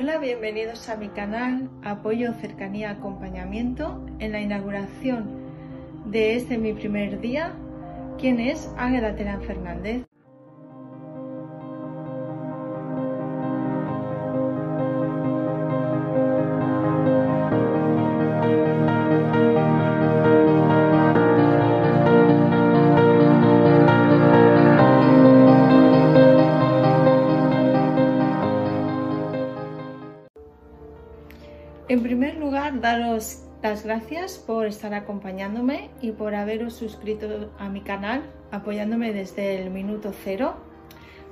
Hola, bienvenidos a mi canal Apoyo, Cercanía, Acompañamiento en la inauguración de este mi primer día. ¿Quién es? Ángela Terán Fernández. Gracias por estar acompañándome y por haberos suscrito a mi canal, apoyándome desde el minuto cero.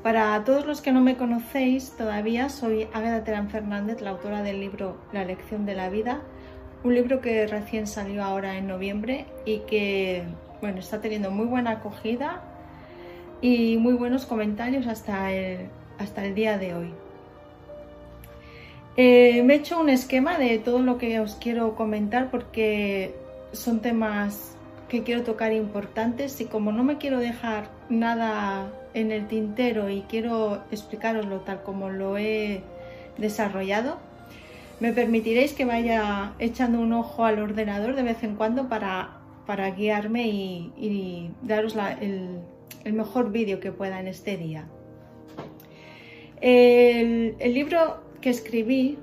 Para todos los que no me conocéis todavía, soy Águeda Terán Fernández, la autora del libro La lección de la vida, un libro que recién salió ahora en noviembre y que bueno, está teniendo muy buena acogida y muy buenos comentarios hasta el, hasta el día de hoy. Eh, me he hecho un esquema de todo lo que os quiero comentar porque son temas que quiero tocar importantes y como no me quiero dejar nada en el tintero y quiero explicaroslo tal como lo he desarrollado, me permitiréis que vaya echando un ojo al ordenador de vez en cuando para, para guiarme y, daros el, mejor vídeo que pueda en este día. el libro que escribí,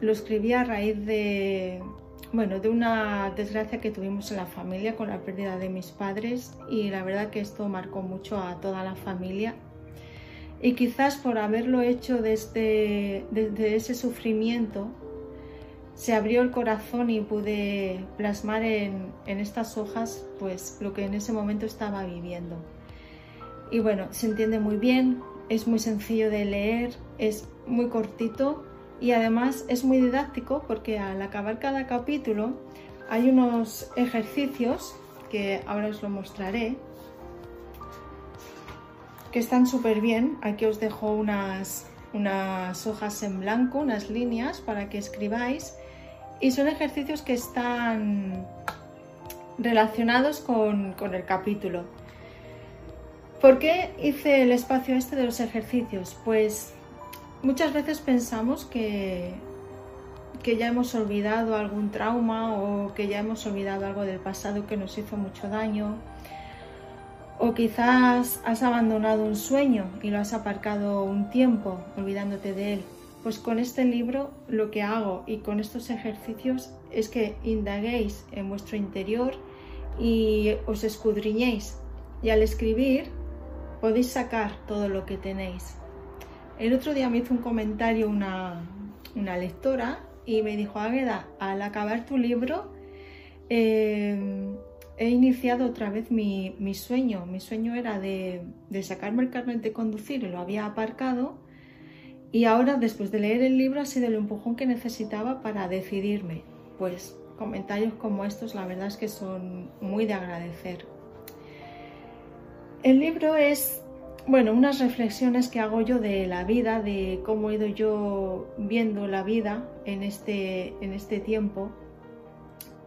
lo escribí a raíz de, bueno, de una desgracia que tuvimos en la familia con la pérdida de mis padres y la verdad que esto marcó mucho a toda la familia. Y quizás por haberlo hecho desde, desde ese sufrimiento, se abrió el corazón y pude plasmar en, en, estas hojas pues lo que en ese momento estaba viviendo. Y bueno, se entiende muy bien, es muy sencillo de leer, es muy cortito y además es muy didáctico porque al acabar cada capítulo hay unos ejercicios que ahora os lo mostraré que están súper bien. Aquí os dejo unas, unas hojas en blanco, unas líneas para que escribáis y son ejercicios que están relacionados con, con el capítulo. ¿Por qué hice el espacio este de los ejercicios? Pues muchas veces pensamos que, que ya hemos olvidado algún trauma o que ya hemos olvidado algo del pasado que nos hizo mucho daño. O quizás has abandonado un sueño y lo has aparcado un tiempo olvidándote de él. Pues con este libro lo que hago y con estos ejercicios es que indaguéis en vuestro interior y os escudriñéis. Y al escribir podéis sacar todo lo que tenéis. El otro día me hizo un comentario una, lectora y me dijo, Águeda, al acabar tu libro eh, he iniciado otra vez mi, sueño. Mi sueño era de, sacarme el carnet de conducir y lo había aparcado. Y ahora, después de leer el libro, ha sido el empujón que necesitaba para decidirme. Pues comentarios como estos, la verdad es que son muy de agradecer. El libro es bueno, unas reflexiones que hago yo de la vida, de cómo he ido yo viendo la vida en este, en este tiempo.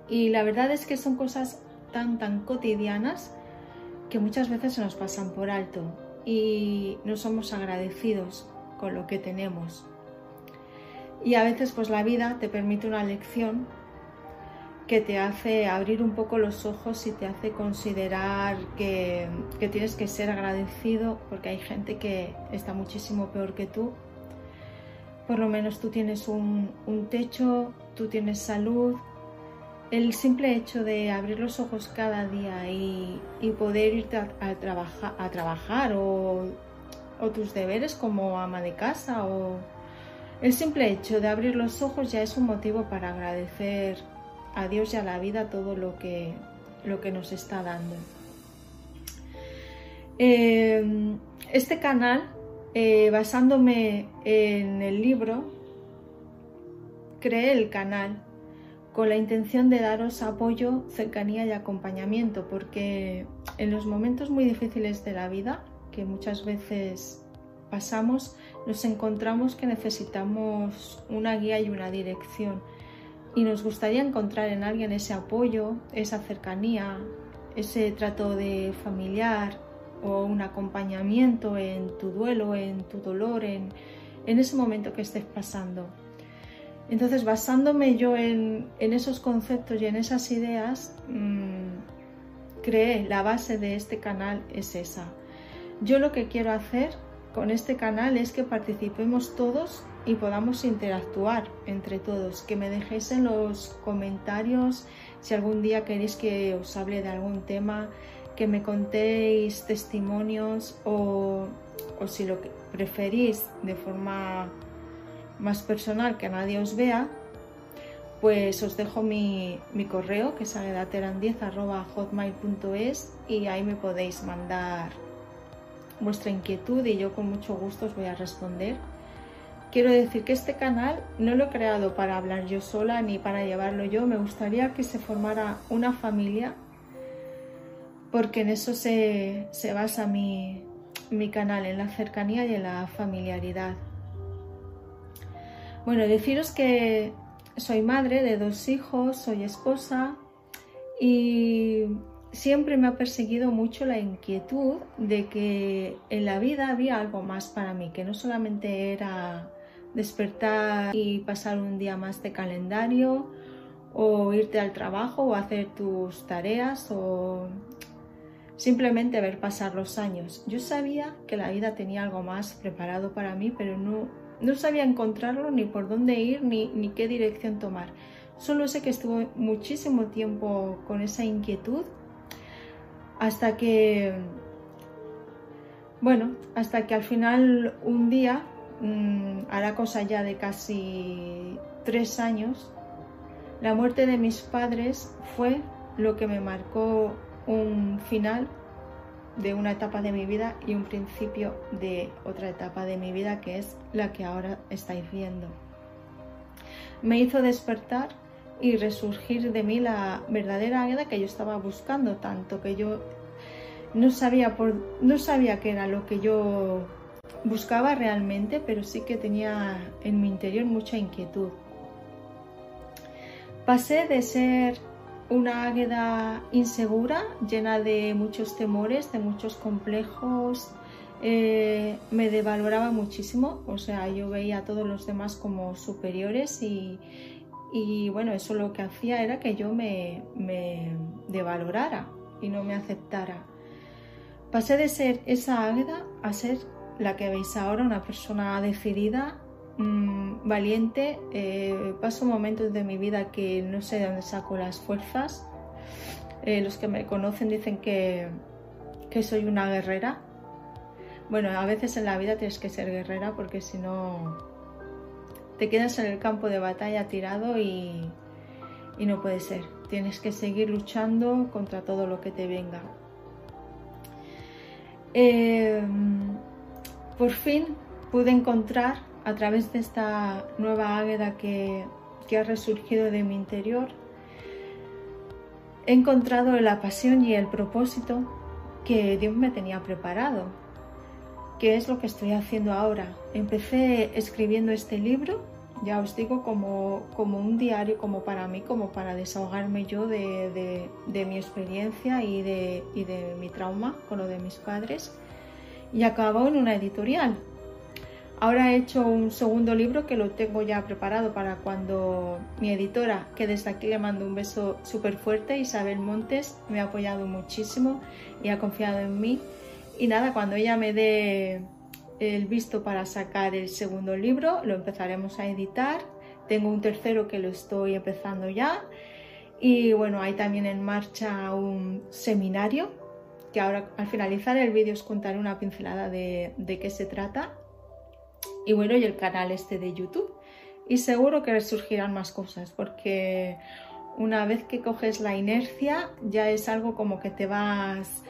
Y la verdad es que son cosas tan, tan cotidianas que muchas veces se nos pasan por alto y no somos agradecidos con lo que tenemos. Y a veces pues la vida te permite una lección que te hace abrir un poco los ojos y te hace considerar que, tienes que ser agradecido porque hay gente que está muchísimo peor que tú. Por lo menos tú tienes un, techo, tú tienes salud. El simple hecho de abrir los ojos cada día y, poder irte a, a trabajar o, o tus deberes como ama de casa o el simple hecho de abrir los ojos ya es un motivo para agradecer a Dios y a la vida todo lo que, lo que nos está dando. Eh, este canal, eh, basándome en el libro, creé el canal con la intención de daros apoyo, cercanía y acompañamiento, porque en los momentos muy difíciles de la vida, que muchas veces pasamos, nos encontramos que necesitamos una guía y una dirección y nos gustaría encontrar en alguien ese apoyo, esa cercanía, ese trato de familiar o un acompañamiento en tu duelo, en tu dolor, en, ese momento que estés pasando. Entonces, basándome yo en, esos conceptos y en esas ideas, mm, creé la base de este canal es esa. Yo lo que quiero hacer con este canal es que participemos todos y podamos interactuar entre todos. Que me dejéis en los comentarios si algún día queréis que os hable de algún tema, que me contéis testimonios o, o si lo preferís de forma más personal que nadie os vea, pues os dejo mi, correo que es aguedateran10.hotmail.es y ahí me podéis mandar vuestra inquietud y yo con mucho gusto os voy a responder. Quiero decir que este canal no lo he creado para hablar yo sola ni para llevarlo yo, me gustaría que se formara una familia porque en eso se, basa mi, mi canal, en la cercanía y en la familiaridad. Bueno, deciros que soy madre de dos hijos, soy esposa y siempre me ha perseguido mucho la inquietud de que en la vida había algo más para mí, que no solamente era despertar y pasar un día más de calendario o irte al trabajo o hacer tus tareas o simplemente ver pasar los años. Yo sabía que la vida tenía algo más preparado para mí, pero no, no sabía encontrarlo ni por dónde ir ni, ni qué dirección tomar. Solo sé que estuve muchísimo tiempo con esa inquietud hasta que, bueno, hasta que al final un día, mm, a la cosa ya de casi tres años, la muerte de mis padres fue lo que me marcó un final de una etapa de mi vida y un principio de otra etapa de mi vida que es la que ahora estáis viendo. Me hizo despertar y resurgir de mí la verdadera Águeda que yo estaba buscando tanto que yo no sabía por no sabía qué era lo que yo buscaba realmente, pero sí que tenía en mi interior mucha inquietud. Pasé de ser una águeda insegura, llena de muchos temores, de muchos complejos, eh, me devaloraba muchísimo, o sea, yo veía a todos los demás como superiores y, bueno, eso lo que hacía era que yo me, me, devalorara y no me aceptara. Pasé de ser esa águeda a ser la que veis ahora, una persona decidida, Mm, valiente. Eh, paso momentos de mi vida que no sé de dónde saco las fuerzas. Eh, los que me conocen dicen que, que soy una guerrera. Bueno, a veces en la vida tienes que ser guerrera porque si no te quedas en el campo de batalla tirado y, y no puede ser. Tienes que seguir luchando contra todo lo que te venga. Eh, por fin pude encontrar a través de esta nueva águeda que, ha resurgido de mi interior, he encontrado la pasión y el propósito que Dios me tenía preparado, que es lo que estoy haciendo ahora. Empecé escribiendo este libro, ya os digo, como, como un diario, como para mí, como para desahogarme yo de, mi experiencia y de, y de mi trauma con lo de mis padres, y acabó en una editorial. Ahora he hecho un segundo libro que lo tengo ya preparado para cuando mi editora, que desde aquí le mando un beso súper fuerte, Isabel Montes, me ha apoyado muchísimo y ha confiado en mí. Y nada, cuando ella me dé el visto para sacar el segundo libro, lo empezaremos a editar. Tengo un tercero que lo estoy empezando ya. Y bueno, hay también en marcha un seminario que ahora al finalizar el vídeo os contaré una pincelada de, de qué se trata y bueno, y el canal este de YouTube. Y seguro que resurgirán más cosas, porque una vez que coges la inercia, ya es algo como que te vas...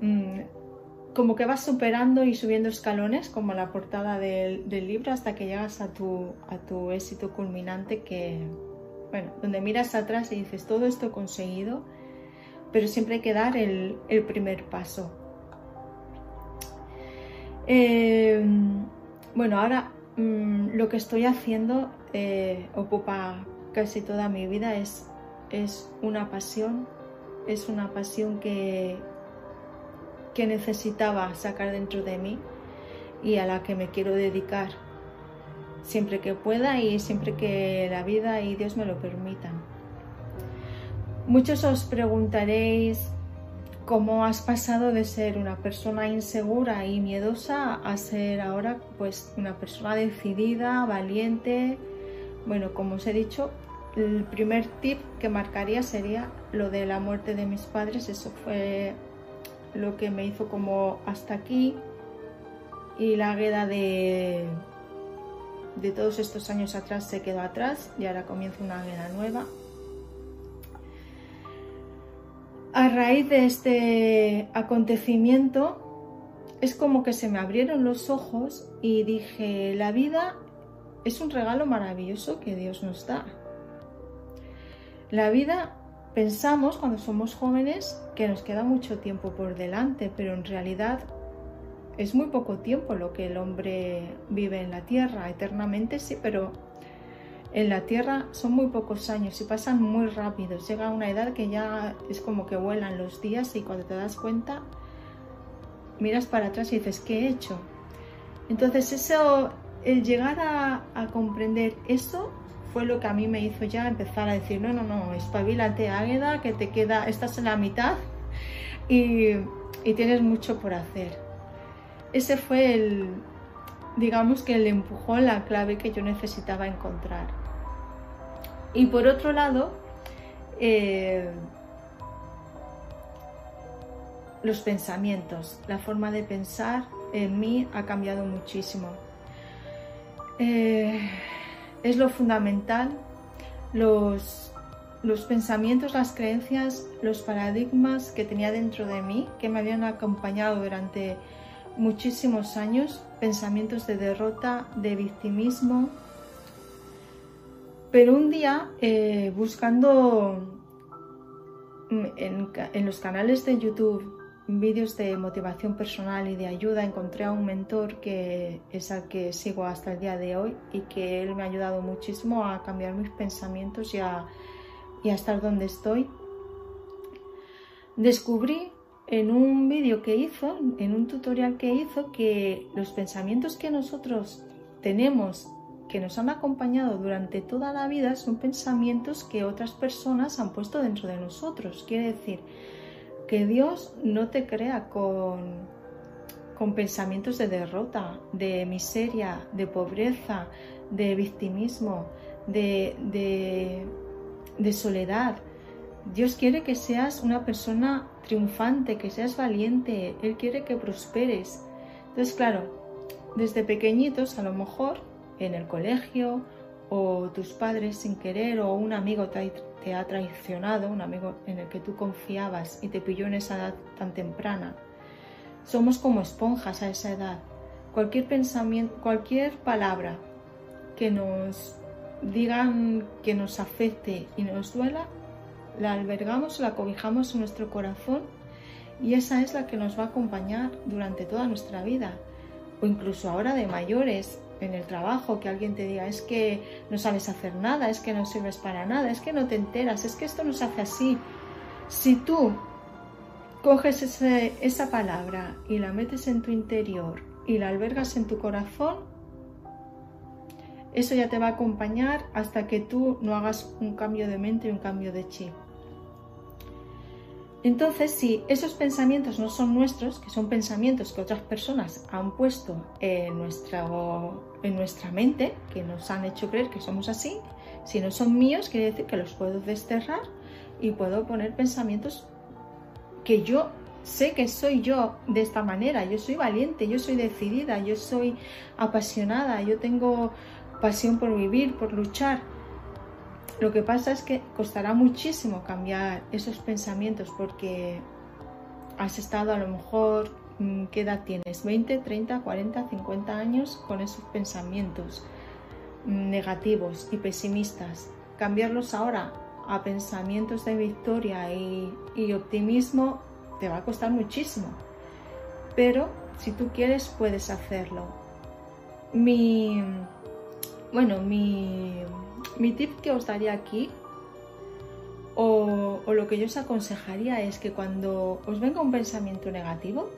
Mm, como que vas superando y subiendo escalones, como la portada del, libro, hasta que llegas a tu, a tu éxito culminante que, bueno, donde miras atrás y dices, todo esto conseguido, pero siempre hay que dar el, primer paso. Eh, bueno, ahora mm, lo que estoy haciendo eh, ocupa casi toda mi vida, es, es una pasión, es una pasión que, que necesitaba sacar dentro de mí y a la que me quiero dedicar. siempre que pueda y siempre que la vida y Dios me lo permitan. Muchos os preguntaréis cómo has pasado de ser una persona insegura y miedosa a ser ahora pues una persona decidida, valiente. Bueno, como os he dicho, el primer tip que marcaría sería lo de la muerte de mis padres. Eso fue lo que me hizo como hasta aquí. Y la gueda de, de todos estos años atrás se quedó atrás y ahora comienza una gueda nueva. A raíz de este acontecimiento es como que se me abrieron los ojos y dije, la vida es un regalo maravilloso que Dios nos da. La vida pensamos cuando somos jóvenes que nos queda mucho tiempo por delante, pero en realidad es muy poco tiempo lo que el hombre vive en la tierra. Eternamente sí, pero en la tierra son muy pocos años y pasan muy rápido. Llega una edad que ya es como que vuelan los días y cuando te das cuenta miras para atrás y dices, ¿qué he hecho? Entonces eso, el llegar a, a comprender eso fue lo que a mí me hizo ya empezar a decir, no, no, no, espabilate Águeda, que te queda, estás en la mitad y, tienes mucho por hacer. Ese fue el, digamos que el empujón, la clave que yo necesitaba encontrar. Y por otro lado, eh, los pensamientos, la forma de pensar en mí ha cambiado muchísimo. Eh, es lo fundamental, los, los pensamientos, las creencias, los paradigmas que tenía dentro de mí, que me habían acompañado durante muchísimos años, pensamientos de derrota, de victimismo. Pero un día, eh, buscando en, en los canales de YouTube vídeos de motivación personal y de ayuda encontré a un mentor que es al que sigo hasta el día de hoy y que él me ha ayudado muchísimo a cambiar mis pensamientos y a estar donde estoy. Descubrí en un vídeo que hizo, en un tutorial que hizo, que los pensamientos que nosotros tenemos, que nos han acompañado durante toda la vida, son pensamientos que otras personas han puesto dentro de nosotros. Quiere decir, que Dios no te crea con, con pensamientos de derrota, de miseria, de pobreza, de victimismo, de, de, soledad. Dios quiere que seas una persona triunfante, que seas valiente, Él quiere que prosperes. Entonces, claro, desde pequeñitos a lo mejor en el colegio o tus padres sin querer o un amigo te ha traicionado, un amigo en el que tú confiabas y te pilló en esa edad tan temprana. Somos como esponjas a esa edad. Cualquier pensamiento, cualquier palabra que nos digan que nos afecte y nos duela, la albergamos, la cobijamos en nuestro corazón y esa es la que nos va a acompañar durante toda nuestra vida o incluso ahora de mayores en el trabajo, que alguien te diga, es que no sabes hacer nada, es que no sirves para nada, es que no te enteras, es que esto no se hace así. Si tú coges esa palabra y la metes en tu interior y la albergas en tu corazón, eso ya te va a acompañar hasta que tú no hagas un cambio de mente y un cambio de chip. Entonces, si esos pensamientos no son nuestros, que son pensamientos que otras personas han puesto en, en nuestra mente, que nos han hecho creer que somos así, si no son míos, quiere decir que los puedo desterrar y puedo poner pensamientos que yo sé que soy yo de esta manera, yo soy valiente, yo soy decidida, yo soy apasionada, yo tengo pasión por vivir, por luchar. Lo que pasa es que costará muchísimo cambiar esos pensamientos porque has estado a lo mejor, mm, ¿qué edad tienes? ¿20, 30, 40, 50 años con esos pensamientos mm, negativos y pesimistas? Cambiarlos ahora a pensamientos de victoria y, y optimismo te va a costar muchísimo. Pero si tú quieres, puedes hacerlo. Mi, bueno, mi mi tip que os daría aquí, o, lo que yo os aconsejaría es que cuando os venga un pensamiento negativo,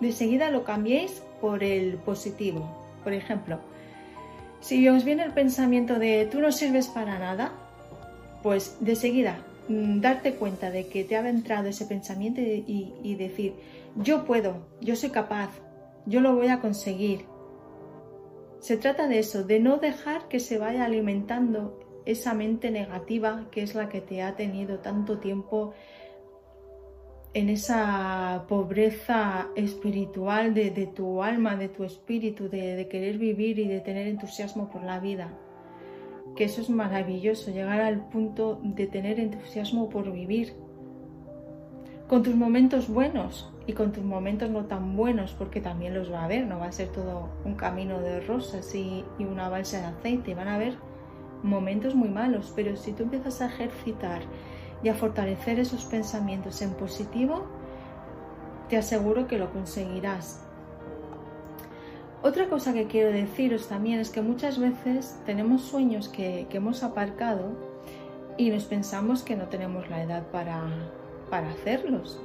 de seguida lo cambiéis por el positivo. Por ejemplo, Si os viene el pensamiento de tú no sirves para nada, pues de seguida mm, darte cuenta de que te ha entrado ese pensamiento y, y decir, yo puedo, yo soy capaz, yo lo voy a conseguir. Se trata de eso, de no dejar que se vaya alimentando esa mente negativa que es la que te ha tenido tanto tiempo en esa pobreza espiritual de, tu alma, de tu espíritu, de, querer vivir y de tener entusiasmo por la vida. Que eso es maravilloso, llegar al punto de tener entusiasmo por vivir. Con tus momentos buenos y con tus momentos no tan buenos, porque también los va a haber, no va a ser todo un camino de rosas y, una balsa de aceite, van a haber momentos muy malos, pero si tú empiezas a ejercitar y a fortalecer esos pensamientos en positivo, te aseguro que lo conseguirás. Otra cosa que quiero deciros también es que muchas veces tenemos sueños que, hemos aparcado y nos pensamos que no tenemos la edad para, para hacerlos.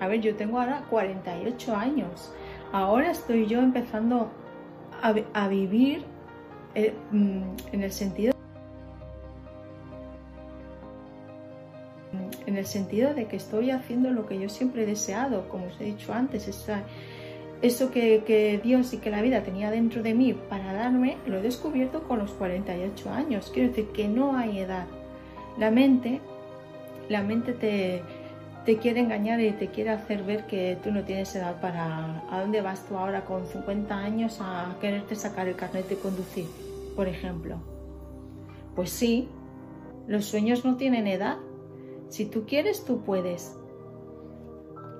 A ver, yo tengo ahora 48 años. Ahora estoy yo empezando a, vivir eh, mm, en el sentido en el sentido de que estoy haciendo lo que yo siempre he deseado, como os he dicho antes, eso que, Dios y que la vida tenía dentro de mí para darme, lo he descubierto con los 48 años. Quiero decir que no hay edad. La mente, la mente te, te quiere engañar y te quiere hacer ver que tú no tienes edad para... ¿A dónde vas tú ahora con 50 años a quererte sacar el carnet de conducir, por ejemplo? Pues sí, los sueños no tienen edad si tú quieres, tú puedes.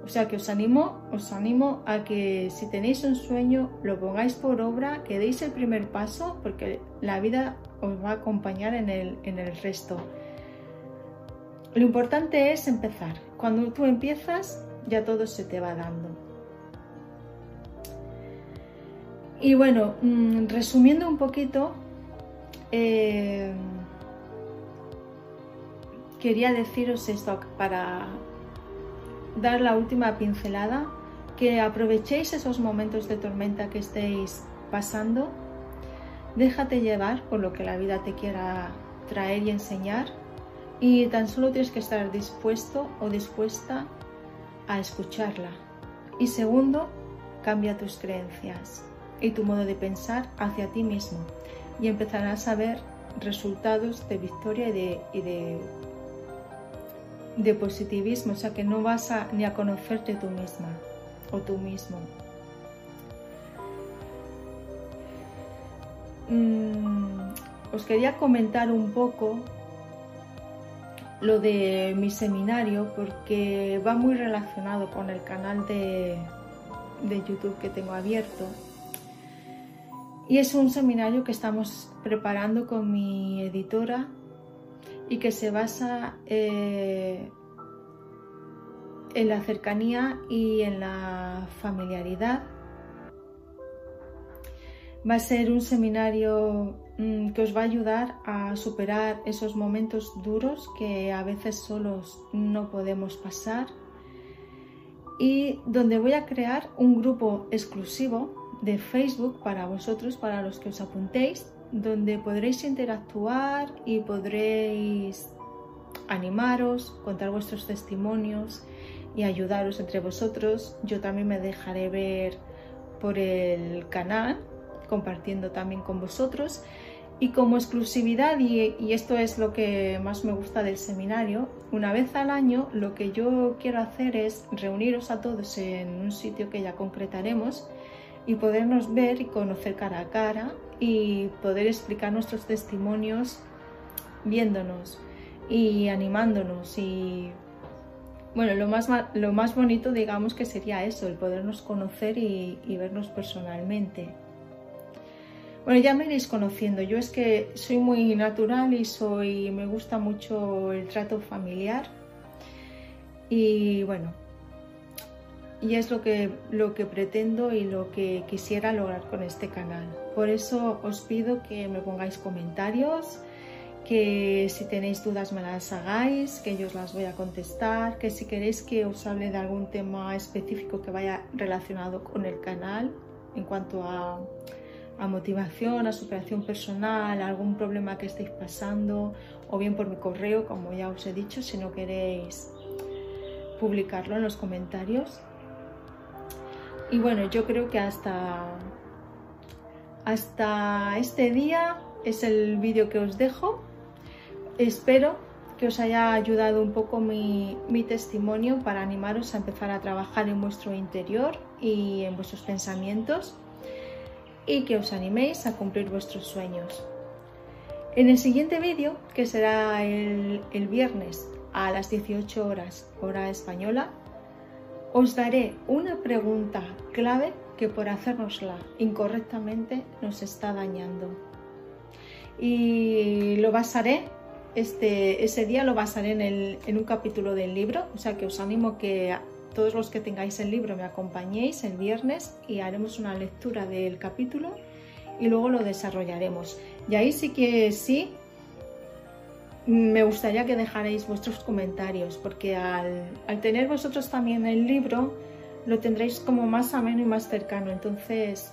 O sea que os animo, os animo a que si tenéis un sueño, lo pongáis por obra, que deis el primer paso, porque la vida os va a acompañar en el, en el resto. Lo importante es empezar. Cuando tú empiezas, ya todo se te va dando. Y bueno, mm, resumiendo un poquito, eh, quería deciros esto para dar la última pincelada, que aprovechéis esos momentos de tormenta que estéis pasando, déjate llevar por lo que la vida te quiera traer y enseñar y tan solo tienes que estar dispuesto o dispuesta a escucharla. Y segundo, cambia tus creencias y tu modo de pensar hacia ti mismo y empezarás a ver resultados de victoria y de, positivismo, o sea que no vas a, ni a conocerte tú misma o tú mismo. Mm, os quería comentar un poco lo de mi seminario porque va muy relacionado con el canal de, de YouTube que tengo abierto. Y es un seminario que estamos preparando con mi editora y que se basa eh, en la cercanía y en la familiaridad. Va a ser un seminario que os va a ayudar a superar esos momentos duros que a veces solos no podemos pasar y donde voy a crear un grupo exclusivo de Facebook para vosotros, para los que os apuntéis, donde podréis interactuar y podréis animaros, contar vuestros testimonios y ayudaros entre vosotros. Yo también me dejaré ver por el canal, compartiendo también con vosotros. Y como exclusividad, y, y, esto es lo que más me gusta del seminario, una vez al año lo que yo quiero hacer es reuniros a todos en un sitio que ya concretaremos y podernos ver y conocer cara a cara y poder explicar nuestros testimonios viéndonos y animándonos y bueno, lo más, lo más bonito digamos que sería eso, el podernos conocer y, vernos personalmente. Bueno, ya me iréis conociendo, yo es que soy muy natural y soy, me gusta mucho el trato familiar y bueno, y es lo que, lo que pretendo y lo que quisiera lograr con este canal. Por eso os pido que me pongáis comentarios, que si tenéis dudas me las hagáis, que yo os las voy a contestar, que si queréis que os hable de algún tema específico que vaya relacionado con el canal en cuanto a a motivación, a superación personal, a algún problema que estéis pasando, o bien por mi correo, como ya os he dicho, si no queréis publicarlo en los comentarios. Y bueno, yo creo que hasta, hasta este día es el vídeo que os dejo. Espero que os haya ayudado un poco mi, mi, testimonio para animaros a empezar a trabajar en vuestro interior y en vuestros pensamientos y que os animéis a cumplir vuestros sueños. En el siguiente vídeo, que será el, viernes a las 18 horas hora española, os daré una pregunta clave que por hacérnosla incorrectamente nos está dañando. Y lo basaré, este, ese día lo basaré en, el, en un capítulo del libro, o sea que os animo que todos los que tengáis el libro me acompañéis el viernes y haremos una lectura del capítulo y luego lo desarrollaremos. Y ahí sí que sí, me gustaría que dejarais vuestros comentarios, porque al, tener vosotros también el libro, lo tendréis como más ameno y más cercano, entonces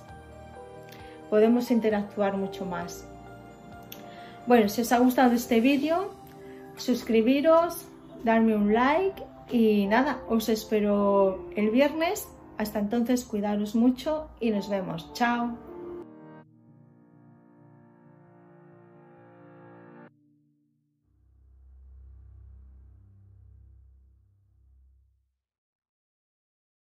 podemos interactuar mucho más. Bueno, si os ha gustado este vídeo, suscribiros, darme un like y nada, os espero el viernes. Hasta entonces, cuidaros mucho y nos vemos. Chao.